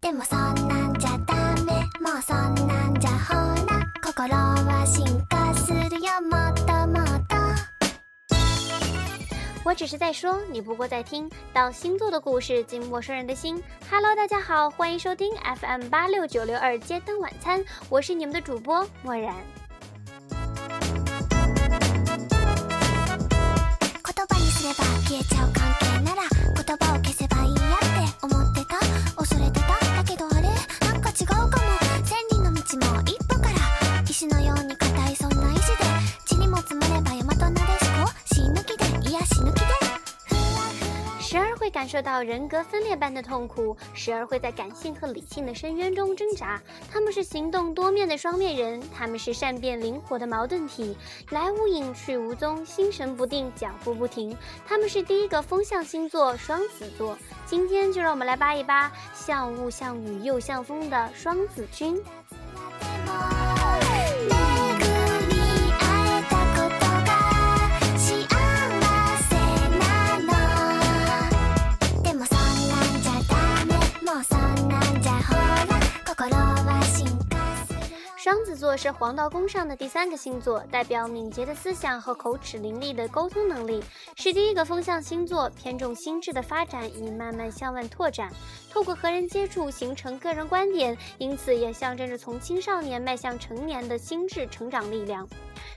でもそんなんじゃダメもうそんなんじゃほら心は進化するよもっともっと我只是在说，你不过在听到星座的故事进陌生人的心。Hello，大家好，欢迎收听 FM 八六九六二街灯晚餐，我是你们的主播漠然。言葉にすれば消えちゃう 感受到人格分裂般的痛苦，时而会在感性和理性的深渊中挣扎。他们是行动多面的双面人，他们是善变灵活的矛盾体，来无影去无踪，心神不定，脚步不停。他们是第一个风象星座双子座。今天就让我们来扒一扒像雾像雨又像风的双子君。双子座是黄道宫上的第三个星座，代表敏捷的思想和口齿伶俐的沟通能力，是第一个风象星座，偏重心智的发展，已慢慢向外拓展，透过和人接触形成个人观点，因此也象征着从青少年迈向成年的心智成长力量。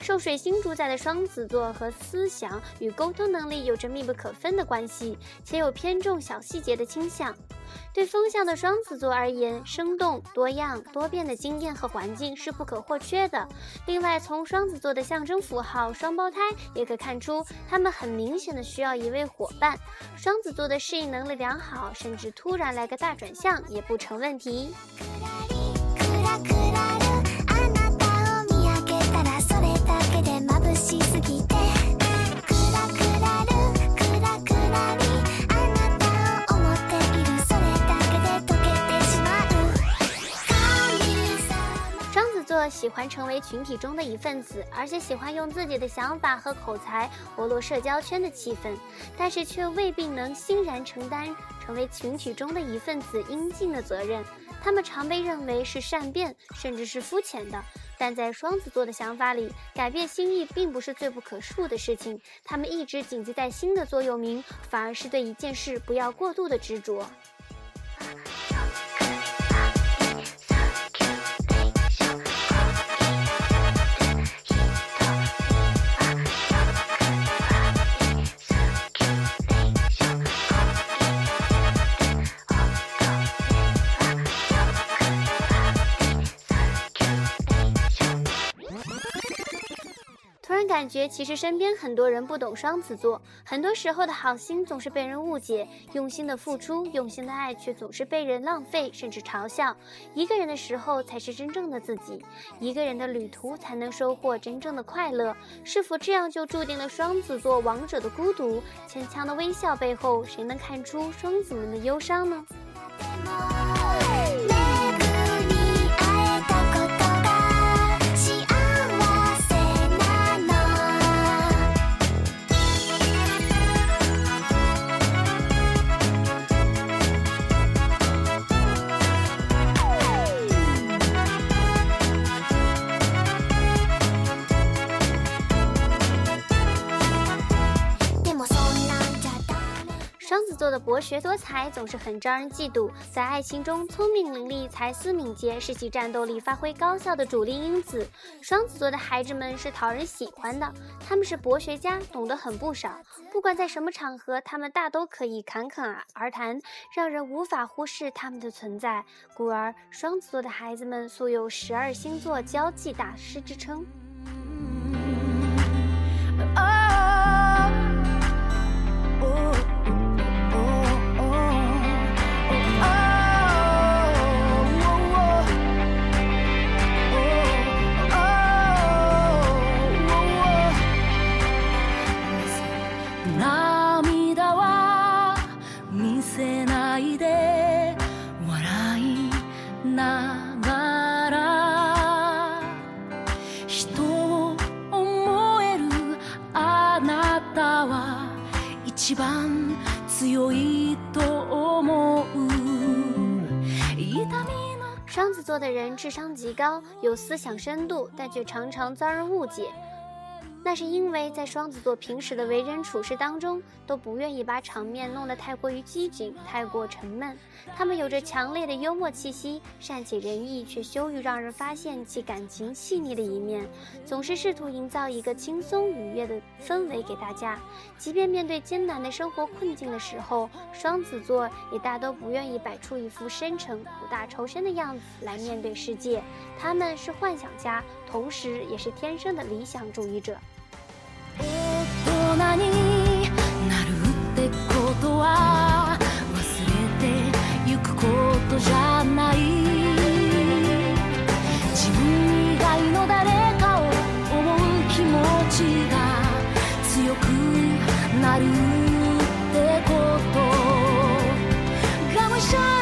受水星主宰的双子座和思想与沟通能力有着密不可分的关系，且有偏重小细节的倾向。对风象的双子座而言，生动、多样、多变的经验和环境是不可或缺的。另外，从双子座的象征符号双胞胎也可看出，他们很明显的需要一位伙伴。双子座的适应能力良好，甚至突然来个大转向也不成问题。喜欢成为群体中的一份子，而且喜欢用自己的想法和口才活络社交圈的气氛，但是却未必能欣然承担成为群体中的一份子应尽的责任。他们常被认为是善变，甚至是肤浅的。但在双子座的想法里，改变心意并不是最不可恕的事情。他们一直谨记在心的座右铭，反而是对一件事不要过度的执着。感觉，其实身边很多人不懂双子座，很多时候的好心总是被人误解，用心的付出、用心的爱却总是被人浪费，甚至嘲笑。一个人的时候才是真正的自己，一个人的旅途才能收获真正的快乐。是否这样就注定了双子座王者的孤独？牵强的微笑背后，谁能看出双子们的忧伤呢？的博学多才总是很招人嫉妒，在爱情中聪明伶俐、才思敏捷是其战斗力发挥高效的主力因子。双子座的孩子们是讨人喜欢的，他们是博学家，懂得很不少。不管在什么场合，他们大都可以侃侃而谈，让人无法忽视他们的存在。故而，双子座的孩子们素有十二星座交际大师之称。いで笑いながら人を思えるあなたは一番強いと思う双子座的人智商极高，有思想深度，但却常常遭人误解。那是因为在双子座平时的为人处事当中，都不愿意把场面弄得太过于拘谨、太过沉闷。他们有着强烈的幽默气息，善解人意，却羞于让人发现其感情细腻的一面，总是试图营造一个轻松愉悦的氛围给大家。即便面对艰难的生活困境的时候，双子座也大都不愿意摆出一副深沉、苦大仇深的样子来面对世界。他们是幻想家，同时也是天生的理想主义者。人になるってことは忘れてゆくことじゃない。自分以外の誰かを思う気持ちが強くなるってこと。がむしゃら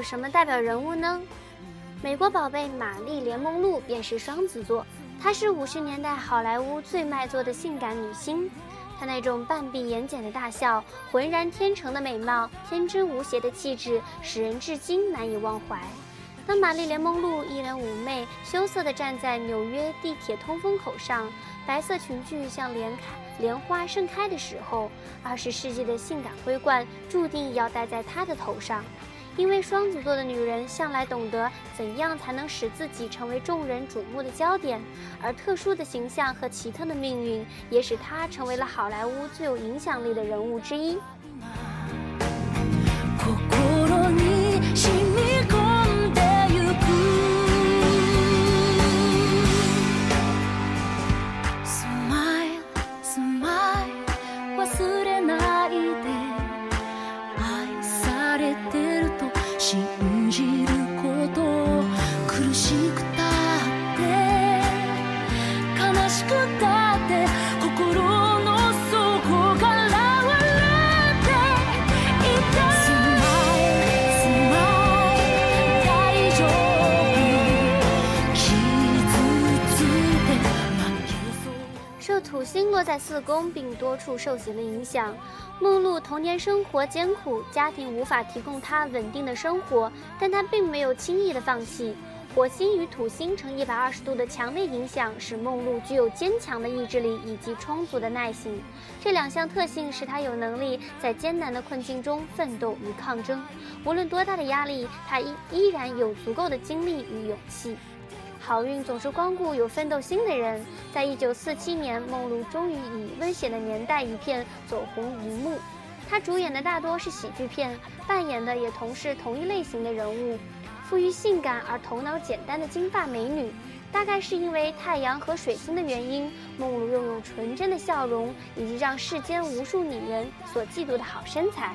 有什么代表人物呢？美国宝贝玛丽莲梦露便是双子座，她是五十年代好莱坞最卖座的性感女星。她那种半闭眼睑的大笑，浑然天成的美貌，天真无邪的气质，使人至今难以忘怀。当玛丽莲梦露一脸妩媚、羞涩地站在纽约地铁通风口上，白色裙裾像莲开莲花盛开的时候，二十世纪的性感桂冠注定要戴在她的头上。因为双子座的女人向来懂得怎样才能使自己成为众人瞩目的焦点，而特殊的形象和奇特的命运也使她成为了好莱坞最有影响力的人物之一。在四宫，并多处受刑的影响，梦露童年生活艰苦，家庭无法提供她稳定的生活，但她并没有轻易的放弃。火星与土星呈一百二十度的强烈影响，使梦露具有坚强的意志力以及充足的耐心。这两项特性使她有能力在艰难的困境中奋斗与抗争。无论多大的压力，她依依然有足够的精力与勇气。好运总是光顾有奋斗心的人。在一九四七年，梦露终于以《危险的年代》一片走红荧幕。她主演的大多是喜剧片，扮演的也同是同一类型的人物，富于性感而头脑简单的金发美女。大概是因为太阳和水星的原因，梦露拥有纯真的笑容，以及让世间无数女人所嫉妒的好身材。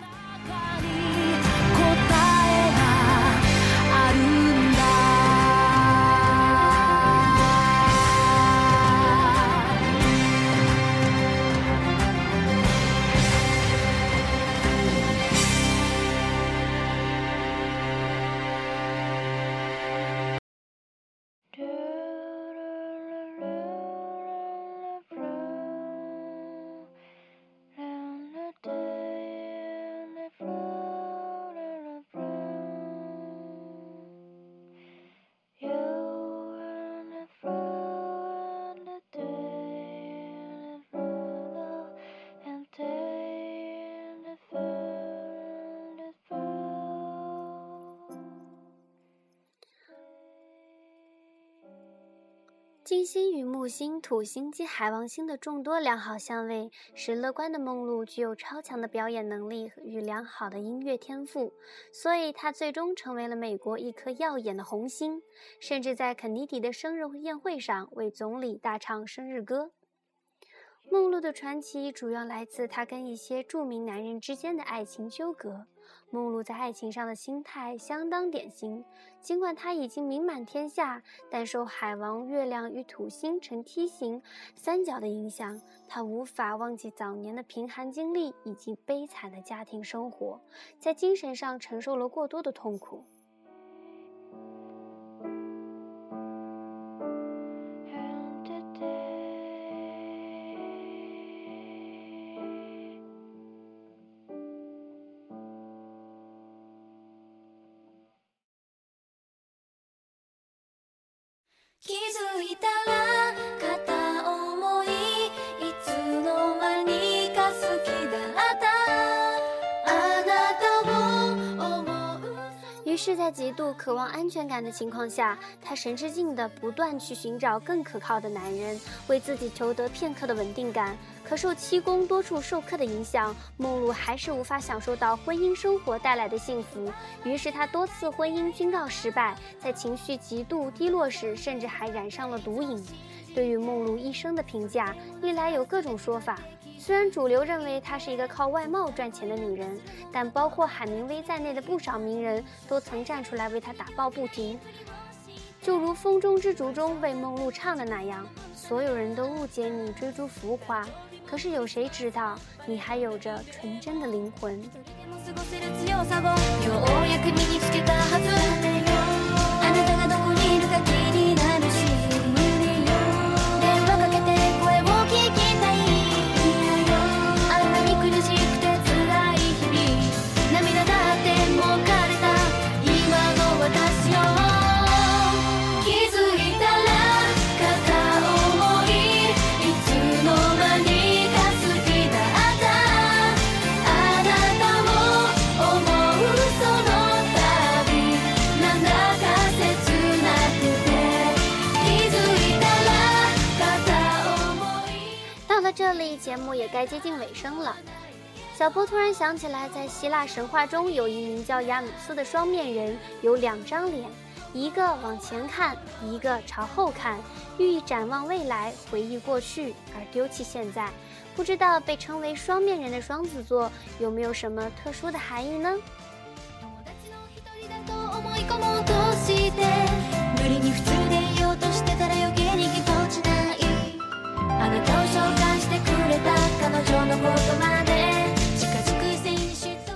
金星与木星、土星及海王星的众多良好相位，使乐观的梦露具有超强的表演能力与良好的音乐天赋，所以她最终成为了美国一颗耀眼的红星，甚至在肯尼迪的生日宴会上为总理大唱生日歌。梦露的传奇主要来自她跟一些著名男人之间的爱情纠葛。梦露在爱情上的心态相当典型，尽管她已经名满天下，但受海王、月亮与土星呈梯形三角的影响，他无法忘记早年的贫寒经历以及悲惨的家庭生活，在精神上承受了过多的痛苦。気づいたら是，在极度渴望安全感的情况下，她神志静地不断去寻找更可靠的男人，为自己求得片刻的稳定感。可受七宫多处授课的影响，梦露还是无法享受到婚姻生活带来的幸福。于是，她多次婚姻均告失败，在情绪极度低落时，甚至还染上了毒瘾。对于梦露一生的评价，历来有各种说法。虽然主流认为她是一个靠外貌赚钱的女人，但包括海明威在内的不少名人都曾站出来为她打抱不平。就如《风中之烛》中为梦露唱的那样，所有人都误解你追逐浮华，可是有谁知道你还有着纯真的灵魂？接近尾声了。小波突然想起来，在希腊神话中有一名叫亚努斯的双面人，有两张脸，一个往前看，一个朝后看，寓意展望未来，回忆过去，而丢弃现在。不知道被称为双面人的双子座有没有什么特殊的含义呢？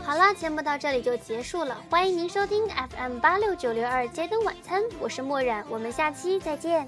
好了，节目到这里就结束了，欢迎您收听 FM 八六九六二街灯晚餐，我是墨染，我们下期再见。